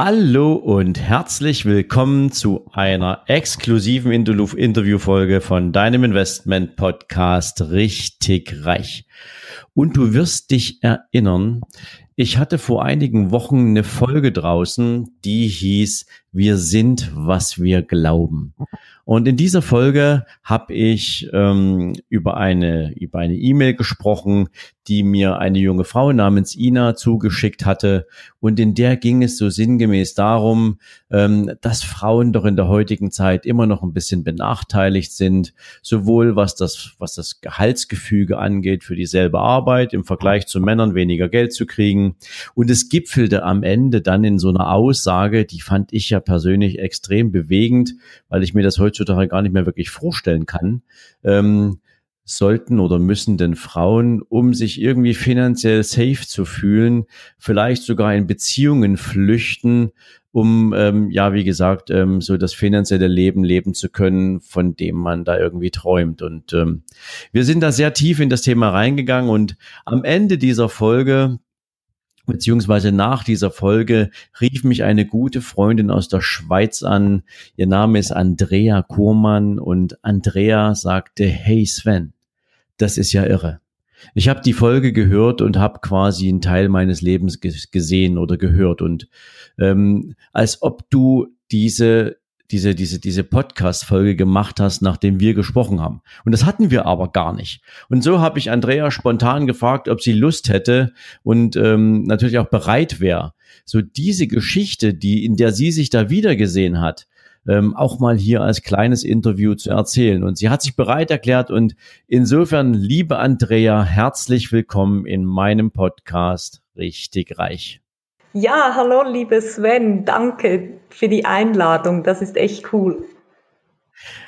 Hallo und herzlich willkommen zu einer exklusiven Interviewfolge von deinem Investment Podcast Richtig Reich. Und du wirst dich erinnern, ich hatte vor einigen Wochen eine Folge draußen, die hieß Wir sind, was wir glauben. Und in dieser Folge habe ich ähm, über eine über eine E-Mail gesprochen, die mir eine junge Frau namens Ina zugeschickt hatte. Und in der ging es so sinngemäß darum, ähm, dass Frauen doch in der heutigen Zeit immer noch ein bisschen benachteiligt sind, sowohl was das, was das Gehaltsgefüge angeht für dieselbe Arbeit, im Vergleich zu Männern weniger Geld zu kriegen. Und es gipfelte am Ende dann in so einer Aussage, die fand ich ja persönlich extrem bewegend, weil ich mir das heutzutage gar nicht mehr wirklich vorstellen kann. Ähm, sollten oder müssen denn Frauen, um sich irgendwie finanziell safe zu fühlen, vielleicht sogar in Beziehungen flüchten, um ähm, ja, wie gesagt, ähm, so das finanzielle Leben leben zu können, von dem man da irgendwie träumt. Und ähm, wir sind da sehr tief in das Thema reingegangen und am Ende dieser Folge beziehungsweise nach dieser Folge rief mich eine gute Freundin aus der Schweiz an. Ihr Name ist Andrea Kurmann und Andrea sagte, hey Sven, das ist ja irre. Ich habe die Folge gehört und habe quasi einen Teil meines Lebens gesehen oder gehört und ähm, als ob du diese diese diese diese Podcast Folge gemacht hast, nachdem wir gesprochen haben. Und das hatten wir aber gar nicht. Und so habe ich Andrea spontan gefragt, ob sie Lust hätte und ähm, natürlich auch bereit wäre, so diese Geschichte, die in der sie sich da wiedergesehen hat, ähm, auch mal hier als kleines Interview zu erzählen. Und sie hat sich bereit erklärt und insofern, liebe Andrea, herzlich willkommen in meinem Podcast Richtig Reich. Ja, hallo, liebe Sven, danke für die Einladung. Das ist echt cool.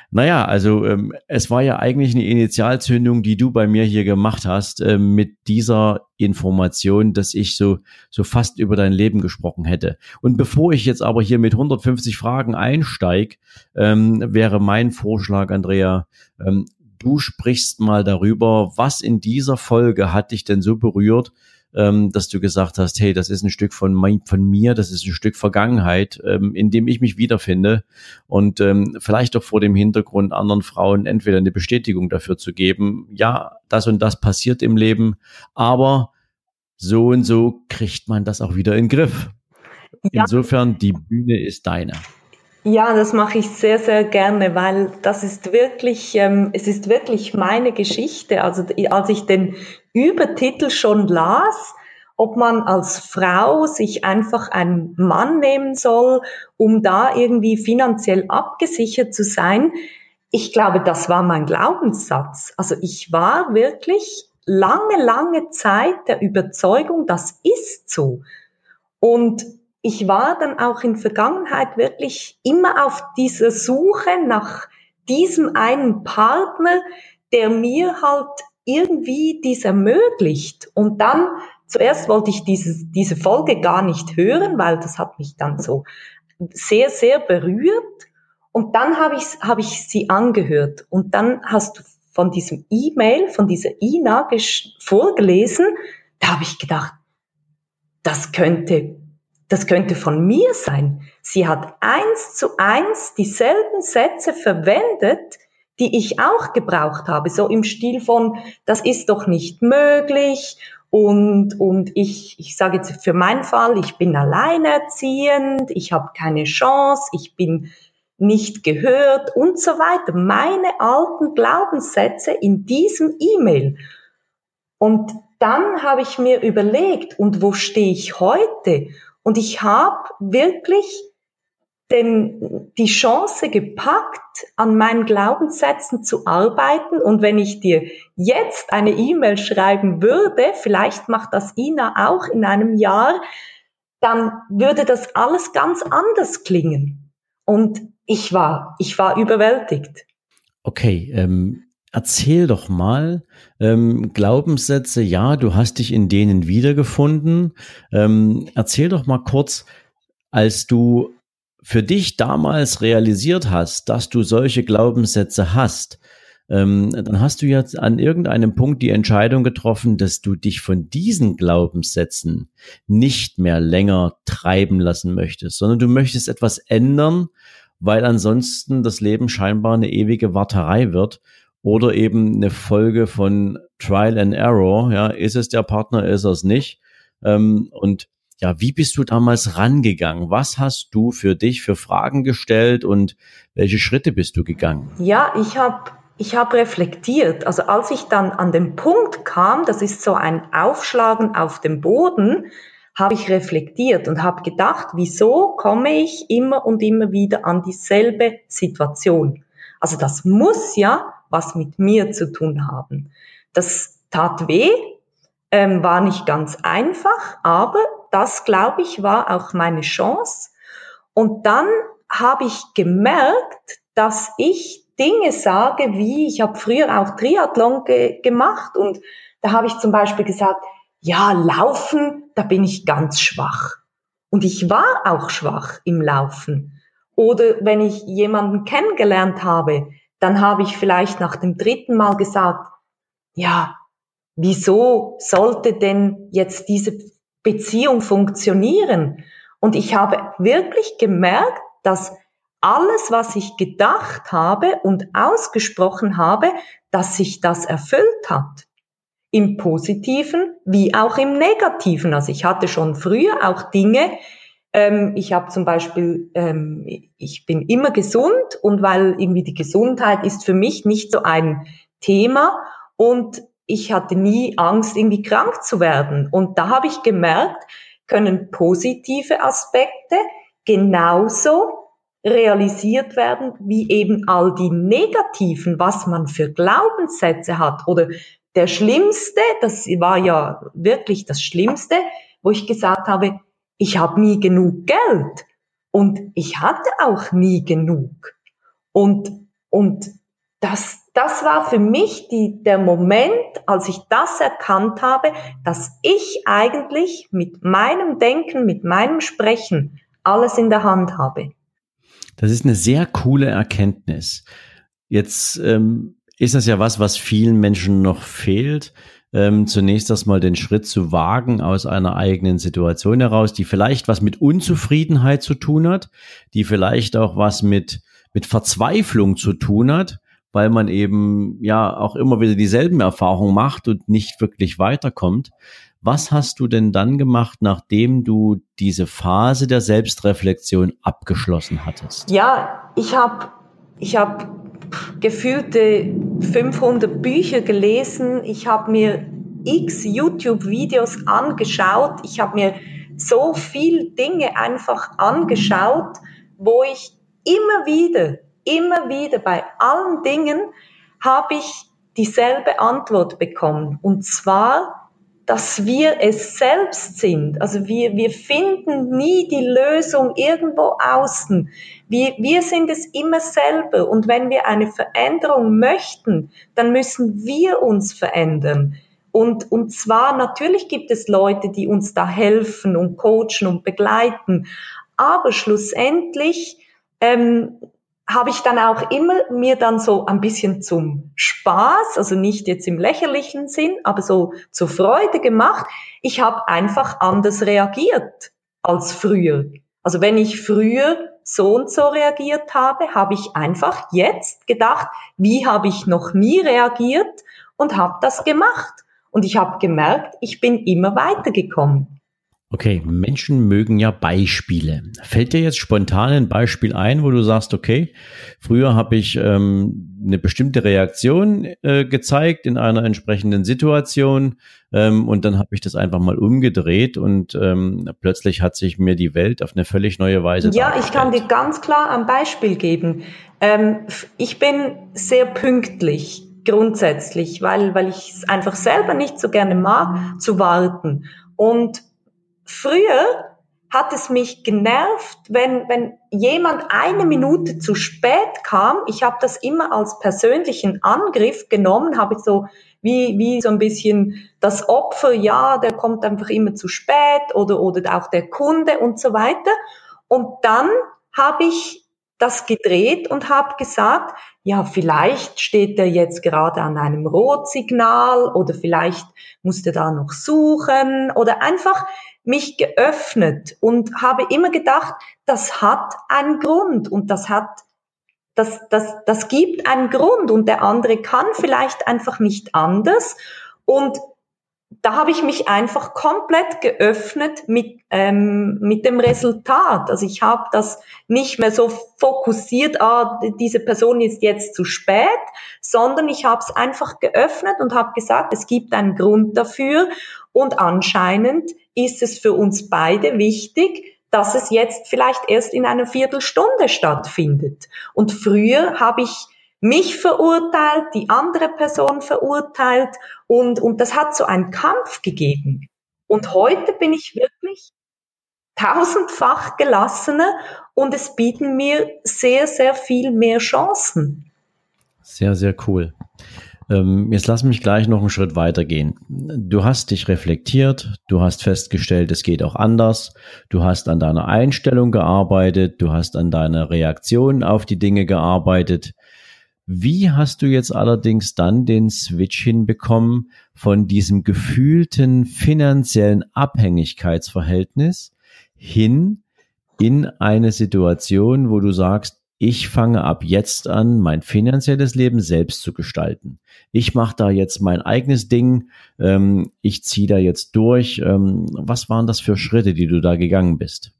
Naja, also ähm, es war ja eigentlich eine Initialzündung, die du bei mir hier gemacht hast, äh, mit dieser Information, dass ich so, so fast über dein Leben gesprochen hätte. Und bevor ich jetzt aber hier mit 150 Fragen einsteig, ähm, wäre mein Vorschlag, Andrea, ähm, du sprichst mal darüber, was in dieser Folge hat dich denn so berührt, ähm, dass du gesagt hast, hey, das ist ein Stück von, mein, von mir, das ist ein Stück Vergangenheit, ähm, in dem ich mich wiederfinde und ähm, vielleicht auch vor dem Hintergrund anderen Frauen entweder eine Bestätigung dafür zu geben, ja, das und das passiert im Leben, aber so und so kriegt man das auch wieder in den Griff. Ja. Insofern, die Bühne ist deine. Ja, das mache ich sehr, sehr gerne, weil das ist wirklich, ähm, es ist wirklich meine Geschichte. Also als ich den Übertitel schon las, ob man als Frau sich einfach einen Mann nehmen soll, um da irgendwie finanziell abgesichert zu sein, ich glaube, das war mein Glaubenssatz. Also ich war wirklich lange, lange Zeit der Überzeugung, das ist so. Und ich war dann auch in Vergangenheit wirklich immer auf dieser Suche nach diesem einen Partner, der mir halt irgendwie dies ermöglicht. Und dann, zuerst wollte ich diese, diese Folge gar nicht hören, weil das hat mich dann so sehr, sehr berührt. Und dann habe ich, habe ich sie angehört. Und dann hast du von diesem E-Mail, von dieser Ina vorgelesen, da habe ich gedacht, das könnte das könnte von mir sein. Sie hat eins zu eins dieselben Sätze verwendet, die ich auch gebraucht habe, so im Stil von, das ist doch nicht möglich und, und ich, ich sage jetzt für meinen Fall, ich bin alleinerziehend, ich habe keine Chance, ich bin nicht gehört und so weiter. Meine alten Glaubenssätze in diesem E-Mail. Und dann habe ich mir überlegt, und wo stehe ich heute? Und ich habe wirklich den, die Chance gepackt, an meinen Glaubenssätzen zu arbeiten. Und wenn ich dir jetzt eine E-Mail schreiben würde, vielleicht macht das Ina auch in einem Jahr, dann würde das alles ganz anders klingen. Und ich war, ich war überwältigt. Okay, ähm, erzähl doch mal ähm, Glaubenssätze. Ja, du hast dich in denen wiedergefunden. Ähm, erzähl doch mal kurz, als du für dich damals realisiert hast, dass du solche Glaubenssätze hast, ähm, dann hast du jetzt an irgendeinem Punkt die Entscheidung getroffen, dass du dich von diesen Glaubenssätzen nicht mehr länger treiben lassen möchtest, sondern du möchtest etwas ändern, weil ansonsten das Leben scheinbar eine ewige Warterei wird oder eben eine Folge von Trial and Error. Ja, ist es der Partner, ist es nicht? Ähm, und ja, wie bist du damals rangegangen? Was hast du für dich für Fragen gestellt und welche Schritte bist du gegangen? Ja, ich habe ich hab reflektiert. Also als ich dann an den Punkt kam, das ist so ein Aufschlagen auf dem Boden, habe ich reflektiert und habe gedacht, wieso komme ich immer und immer wieder an dieselbe Situation? Also das muss ja was mit mir zu tun haben. Das tat weh, ähm, war nicht ganz einfach, aber das, glaube ich, war auch meine Chance. Und dann habe ich gemerkt, dass ich Dinge sage, wie ich habe früher auch Triathlon ge gemacht und da habe ich zum Beispiel gesagt, ja, laufen, da bin ich ganz schwach. Und ich war auch schwach im Laufen. Oder wenn ich jemanden kennengelernt habe, dann habe ich vielleicht nach dem dritten Mal gesagt, ja, wieso sollte denn jetzt diese Beziehung funktionieren? Und ich habe wirklich gemerkt, dass alles, was ich gedacht habe und ausgesprochen habe, dass sich das erfüllt hat. Im positiven wie auch im negativen. Also ich hatte schon früher auch Dinge, ähm, ich habe zum Beispiel, ähm, ich bin immer gesund und weil irgendwie die Gesundheit ist für mich nicht so ein Thema und ich hatte nie Angst, irgendwie krank zu werden. Und da habe ich gemerkt, können positive Aspekte genauso realisiert werden, wie eben all die negativen, was man für Glaubenssätze hat. Oder der schlimmste, das war ja wirklich das Schlimmste, wo ich gesagt habe, ich habe nie genug Geld und ich hatte auch nie genug. Und, und das, das war für mich die, der Moment, als ich das erkannt habe, dass ich eigentlich mit meinem Denken, mit meinem Sprechen alles in der Hand habe. Das ist eine sehr coole Erkenntnis. Jetzt ähm, ist das ja was, was vielen Menschen noch fehlt ähm, zunächst erstmal den Schritt zu wagen aus einer eigenen Situation heraus, die vielleicht was mit Unzufriedenheit zu tun hat, die vielleicht auch was mit, mit Verzweiflung zu tun hat, weil man eben ja auch immer wieder dieselben Erfahrungen macht und nicht wirklich weiterkommt. Was hast du denn dann gemacht, nachdem du diese Phase der Selbstreflexion abgeschlossen hattest? Ja, ich habe ich hab gefühlte 500 Bücher gelesen, ich habe mir x YouTube-Videos angeschaut, ich habe mir so viel Dinge einfach angeschaut, wo ich immer wieder, immer wieder bei allen Dingen habe ich dieselbe Antwort bekommen. Und zwar, dass wir es selbst sind. Also wir, wir finden nie die Lösung irgendwo außen. Wir, wir sind es immer selber. Und wenn wir eine Veränderung möchten, dann müssen wir uns verändern. Und, und zwar, natürlich gibt es Leute, die uns da helfen und coachen und begleiten. Aber schlussendlich ähm, habe ich dann auch immer mir dann so ein bisschen zum Spaß, also nicht jetzt im lächerlichen Sinn, aber so zur Freude gemacht. Ich habe einfach anders reagiert als früher. Also wenn ich früher so und so reagiert habe, habe ich einfach jetzt gedacht, wie habe ich noch nie reagiert und habe das gemacht. Und ich habe gemerkt, ich bin immer weitergekommen. Okay, Menschen mögen ja Beispiele. Fällt dir jetzt spontan ein Beispiel ein, wo du sagst, okay, früher habe ich ähm, eine bestimmte Reaktion äh, gezeigt in einer entsprechenden Situation ähm, und dann habe ich das einfach mal umgedreht und ähm, plötzlich hat sich mir die Welt auf eine völlig neue Weise. Ja, ich kann dir ganz klar ein Beispiel geben. Ähm, ich bin sehr pünktlich grundsätzlich, weil, weil ich es einfach selber nicht so gerne mag, zu warten. Und Früher hat es mich genervt, wenn, wenn jemand eine Minute zu spät kam. Ich habe das immer als persönlichen Angriff genommen, habe so wie, wie so ein bisschen das Opfer, ja, der kommt einfach immer zu spät oder, oder auch der Kunde und so weiter. Und dann habe ich das gedreht und habe gesagt, ja, vielleicht steht er jetzt gerade an einem Rotsignal oder vielleicht muss er da noch suchen oder einfach mich geöffnet und habe immer gedacht, das hat einen Grund und das hat, das, das, das gibt einen Grund und der andere kann vielleicht einfach nicht anders und da habe ich mich einfach komplett geöffnet mit, ähm, mit dem Resultat. Also ich habe das nicht mehr so fokussiert, ah, diese Person ist jetzt zu spät, sondern ich habe es einfach geöffnet und habe gesagt, es gibt einen Grund dafür und anscheinend ist es für uns beide wichtig, dass es jetzt vielleicht erst in einer Viertelstunde stattfindet. Und früher habe ich mich verurteilt, die andere Person verurteilt und, und das hat so einen Kampf gegeben. Und heute bin ich wirklich tausendfach gelassener und es bieten mir sehr, sehr viel mehr Chancen. Sehr, sehr cool. Ähm, jetzt lass mich gleich noch einen Schritt weiter gehen. Du hast dich reflektiert, du hast festgestellt, es geht auch anders, du hast an deiner Einstellung gearbeitet, du hast an deiner Reaktion auf die Dinge gearbeitet. Wie hast du jetzt allerdings dann den Switch hinbekommen von diesem gefühlten finanziellen Abhängigkeitsverhältnis hin in eine Situation, wo du sagst, ich fange ab jetzt an, mein finanzielles Leben selbst zu gestalten. Ich mache da jetzt mein eigenes Ding, ähm, ich ziehe da jetzt durch. Ähm, was waren das für Schritte, die du da gegangen bist?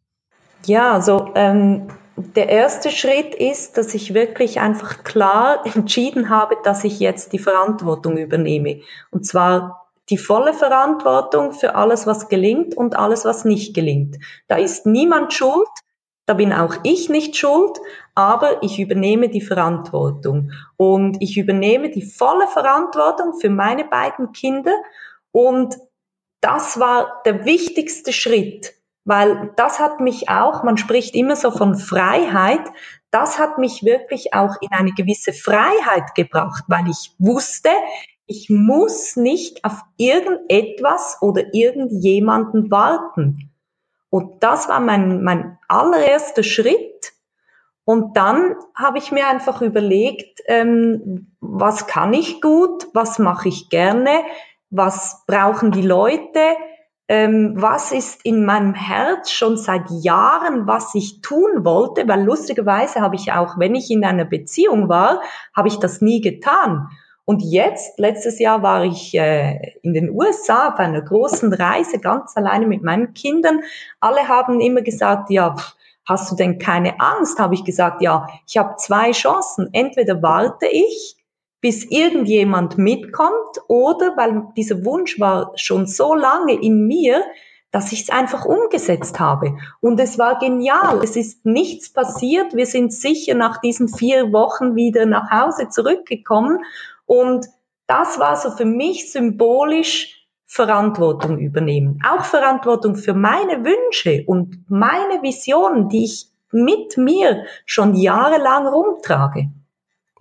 Ja, also ähm, der erste Schritt ist, dass ich wirklich einfach klar entschieden habe, dass ich jetzt die Verantwortung übernehme. Und zwar die volle Verantwortung für alles, was gelingt und alles, was nicht gelingt. Da ist niemand schuld. Da bin auch ich nicht schuld, aber ich übernehme die Verantwortung und ich übernehme die volle Verantwortung für meine beiden Kinder und das war der wichtigste Schritt, weil das hat mich auch, man spricht immer so von Freiheit, das hat mich wirklich auch in eine gewisse Freiheit gebracht, weil ich wusste, ich muss nicht auf irgendetwas oder irgendjemanden warten. Und das war mein, mein allererster Schritt. Und dann habe ich mir einfach überlegt, ähm, was kann ich gut, was mache ich gerne, was brauchen die Leute, ähm, was ist in meinem Herz schon seit Jahren, was ich tun wollte, weil lustigerweise habe ich auch, wenn ich in einer Beziehung war, habe ich das nie getan. Und jetzt, letztes Jahr war ich äh, in den USA auf einer großen Reise, ganz alleine mit meinen Kindern. Alle haben immer gesagt, ja, hast du denn keine Angst? Habe ich gesagt, ja, ich habe zwei Chancen. Entweder warte ich, bis irgendjemand mitkommt, oder weil dieser Wunsch war schon so lange in mir, dass ich es einfach umgesetzt habe. Und es war genial. Es ist nichts passiert. Wir sind sicher nach diesen vier Wochen wieder nach Hause zurückgekommen und das war so für mich symbolisch Verantwortung übernehmen. Auch Verantwortung für meine Wünsche und meine Visionen, die ich mit mir schon jahrelang rumtrage.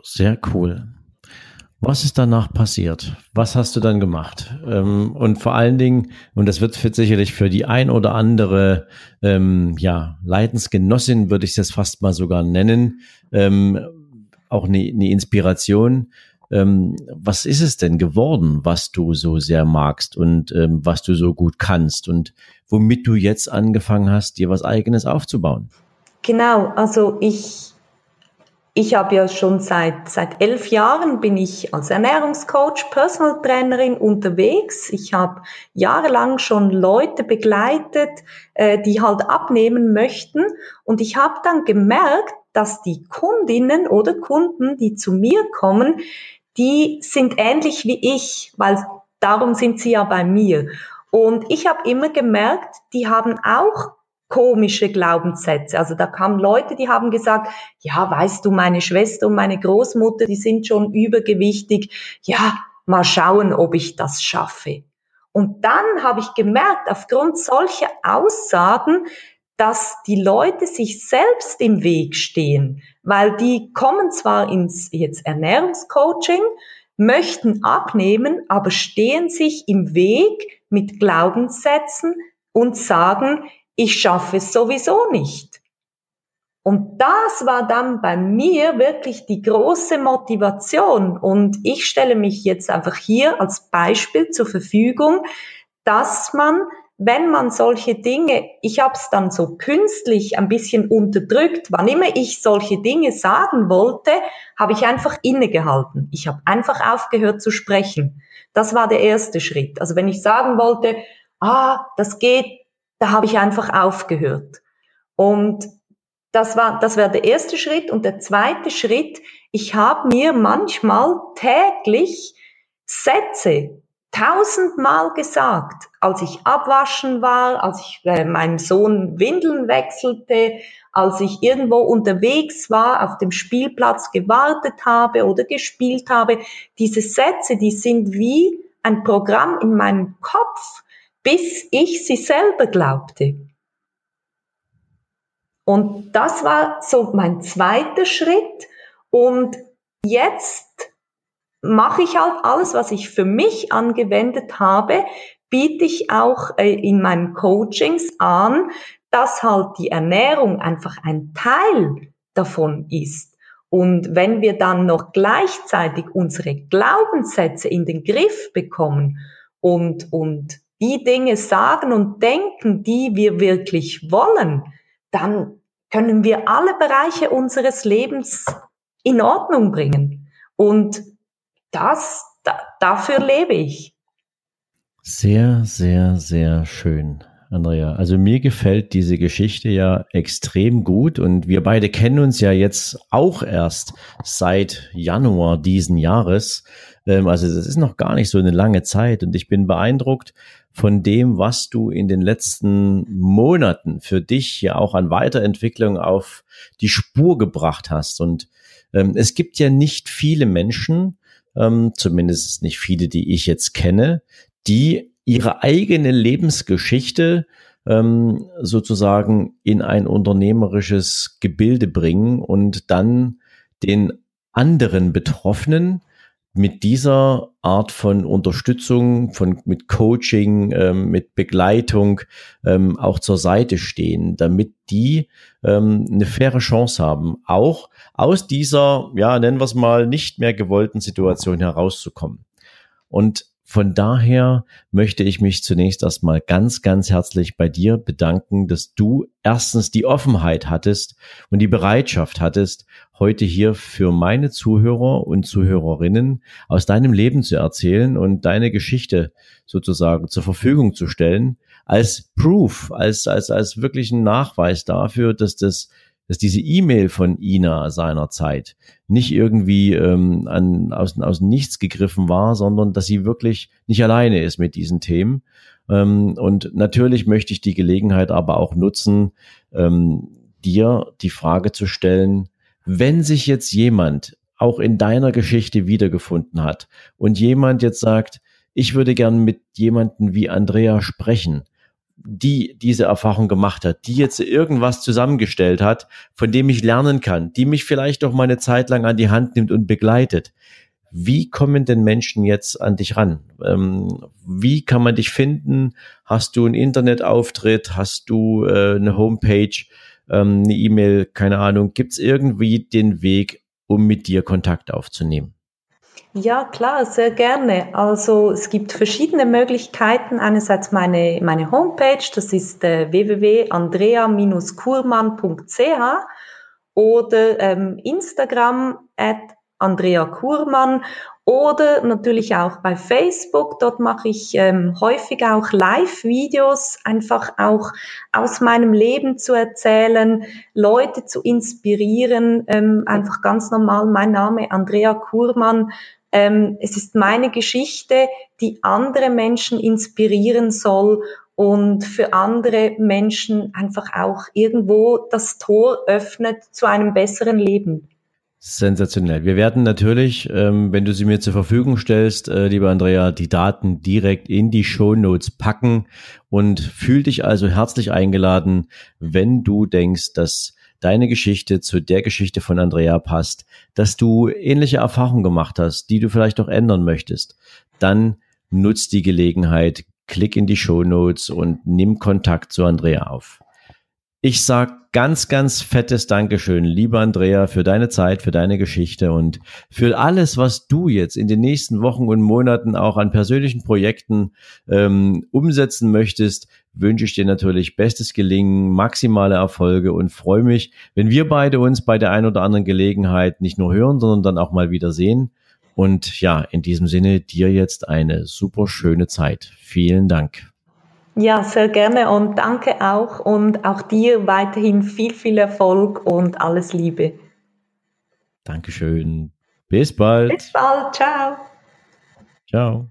Sehr cool. Was ist danach passiert? Was hast du dann gemacht? Ähm, und vor allen Dingen, und das wird sicherlich für die ein oder andere ähm, ja, Leidensgenossin, würde ich jetzt fast mal sogar nennen, ähm, auch eine, eine Inspiration. Ähm, was ist es denn geworden, was du so sehr magst und ähm, was du so gut kannst und womit du jetzt angefangen hast, dir was eigenes aufzubauen? Genau, also ich, ich habe ja schon seit, seit elf Jahren bin ich als Ernährungscoach, Personal Trainerin unterwegs. Ich habe jahrelang schon Leute begleitet, äh, die halt abnehmen möchten. Und ich habe dann gemerkt, dass die Kundinnen oder Kunden, die zu mir kommen, die sind ähnlich wie ich, weil darum sind sie ja bei mir. Und ich habe immer gemerkt, die haben auch komische Glaubenssätze. Also da kamen Leute, die haben gesagt, ja, weißt du, meine Schwester und meine Großmutter, die sind schon übergewichtig. Ja, mal schauen, ob ich das schaffe. Und dann habe ich gemerkt, aufgrund solcher Aussagen, dass die Leute sich selbst im Weg stehen, weil die kommen zwar ins jetzt Ernährungscoaching, möchten abnehmen, aber stehen sich im Weg mit Glaubenssätzen und sagen, ich schaffe es sowieso nicht. Und das war dann bei mir wirklich die große Motivation. Und ich stelle mich jetzt einfach hier als Beispiel zur Verfügung, dass man wenn man solche Dinge, ich habe es dann so künstlich ein bisschen unterdrückt, wann immer ich solche Dinge sagen wollte, habe ich einfach innegehalten. Ich habe einfach aufgehört zu sprechen. Das war der erste Schritt. Also wenn ich sagen wollte, ah, das geht, da habe ich einfach aufgehört. Und das war, das wäre der erste Schritt. Und der zweite Schritt, ich habe mir manchmal täglich Sätze tausendmal gesagt, als ich abwaschen war, als ich äh, meinem Sohn Windeln wechselte, als ich irgendwo unterwegs war, auf dem Spielplatz gewartet habe oder gespielt habe. Diese Sätze, die sind wie ein Programm in meinem Kopf, bis ich sie selber glaubte. Und das war so mein zweiter Schritt. Und jetzt mache ich halt alles, was ich für mich angewendet habe, biete ich auch äh, in meinen Coachings an, dass halt die Ernährung einfach ein Teil davon ist. Und wenn wir dann noch gleichzeitig unsere Glaubenssätze in den Griff bekommen und, und die Dinge sagen und denken, die wir wirklich wollen, dann können wir alle Bereiche unseres Lebens in Ordnung bringen. Und das, da, dafür lebe ich. Sehr, sehr, sehr schön, Andrea. Also mir gefällt diese Geschichte ja extrem gut und wir beide kennen uns ja jetzt auch erst seit Januar diesen Jahres. Ähm, also das ist noch gar nicht so eine lange Zeit und ich bin beeindruckt von dem, was du in den letzten Monaten für dich ja auch an Weiterentwicklung auf die Spur gebracht hast. Und ähm, es gibt ja nicht viele Menschen, ähm, zumindest nicht viele, die ich jetzt kenne, die ihre eigene Lebensgeschichte ähm, sozusagen in ein unternehmerisches Gebilde bringen und dann den anderen Betroffenen mit dieser Art von Unterstützung, von mit Coaching, ähm, mit Begleitung ähm, auch zur Seite stehen, damit die ähm, eine faire Chance haben, auch aus dieser, ja, nennen wir es mal, nicht mehr gewollten Situation herauszukommen. Und von daher möchte ich mich zunächst erstmal ganz, ganz herzlich bei dir bedanken, dass du erstens die Offenheit hattest und die Bereitschaft hattest, heute hier für meine Zuhörer und Zuhörerinnen aus deinem Leben zu erzählen und deine Geschichte sozusagen zur Verfügung zu stellen, als Proof, als, als, als wirklichen Nachweis dafür, dass das dass diese E-Mail von Ina seinerzeit nicht irgendwie ähm, an, aus, aus nichts gegriffen war, sondern dass sie wirklich nicht alleine ist mit diesen Themen. Ähm, und natürlich möchte ich die Gelegenheit aber auch nutzen, ähm, dir die Frage zu stellen, wenn sich jetzt jemand auch in deiner Geschichte wiedergefunden hat und jemand jetzt sagt, ich würde gern mit jemanden wie Andrea sprechen, die diese Erfahrung gemacht hat, die jetzt irgendwas zusammengestellt hat, von dem ich lernen kann, die mich vielleicht auch mal eine Zeit lang an die Hand nimmt und begleitet. Wie kommen denn Menschen jetzt an dich ran? Ähm, wie kann man dich finden? Hast du einen Internetauftritt? Hast du äh, eine Homepage, ähm, eine E-Mail? Keine Ahnung. Gibt es irgendwie den Weg, um mit dir Kontakt aufzunehmen? Ja, klar, sehr gerne. Also es gibt verschiedene Möglichkeiten. Einerseits meine, meine Homepage, das ist äh, www.andrea-kurmann.ch oder ähm, Instagram at Andrea Kurmann oder natürlich auch bei Facebook. Dort mache ich ähm, häufig auch Live-Videos, einfach auch aus meinem Leben zu erzählen, Leute zu inspirieren. Ähm, einfach ganz normal mein Name Andrea Kurmann ähm, es ist meine Geschichte, die andere Menschen inspirieren soll und für andere Menschen einfach auch irgendwo das Tor öffnet zu einem besseren Leben. Sensationell. Wir werden natürlich, ähm, wenn du sie mir zur Verfügung stellst, äh, lieber Andrea, die Daten direkt in die Show Notes packen und fühl dich also herzlich eingeladen, wenn du denkst, dass deine Geschichte zu der Geschichte von Andrea passt, dass du ähnliche Erfahrungen gemacht hast, die du vielleicht auch ändern möchtest, dann nutzt die Gelegenheit, klick in die Show Notes und nimm Kontakt zu Andrea auf. Ich sag ganz, ganz fettes Dankeschön, lieber Andrea, für deine Zeit, für deine Geschichte und für alles, was du jetzt in den nächsten Wochen und Monaten auch an persönlichen Projekten ähm, umsetzen möchtest. Wünsche ich dir natürlich bestes Gelingen, maximale Erfolge und freue mich, wenn wir beide uns bei der ein oder anderen Gelegenheit nicht nur hören, sondern dann auch mal wieder sehen. Und ja, in diesem Sinne dir jetzt eine super schöne Zeit. Vielen Dank. Ja, sehr gerne und danke auch und auch dir weiterhin viel, viel Erfolg und alles Liebe. Dankeschön. Bis bald. Bis bald. Ciao. Ciao.